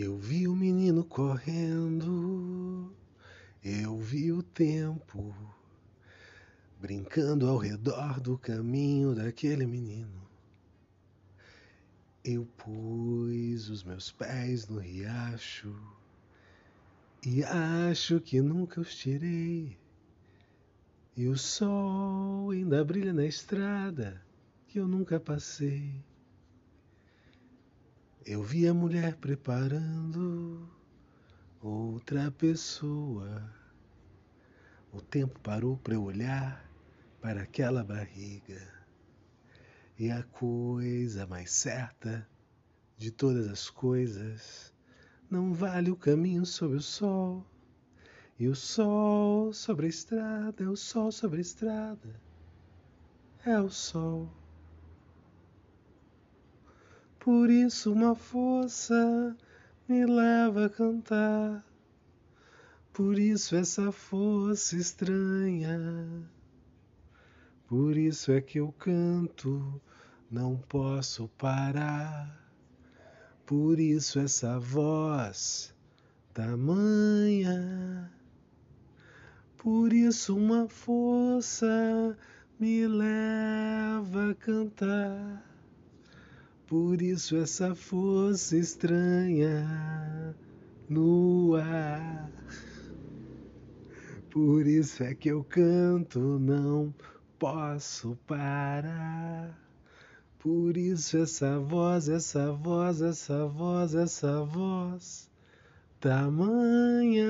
Eu vi o menino correndo, eu vi o tempo brincando ao redor do caminho daquele menino. Eu pus os meus pés no riacho e acho que nunca os tirei. E o sol ainda brilha na estrada que eu nunca passei. Eu vi a mulher preparando outra pessoa. O tempo parou para eu olhar para aquela barriga. E a coisa mais certa de todas as coisas não vale o caminho sobre o sol. E o sol sobre a estrada é o sol sobre a estrada. É o sol. Por isso uma força me leva a cantar. Por isso essa força estranha. Por isso é que eu canto, não posso parar. Por isso essa voz tamanha. Por isso uma força me leva a cantar. Por isso essa força estranha no ar. Por isso é que eu canto, não posso parar. Por isso essa voz, essa voz, essa voz, essa voz tamanha.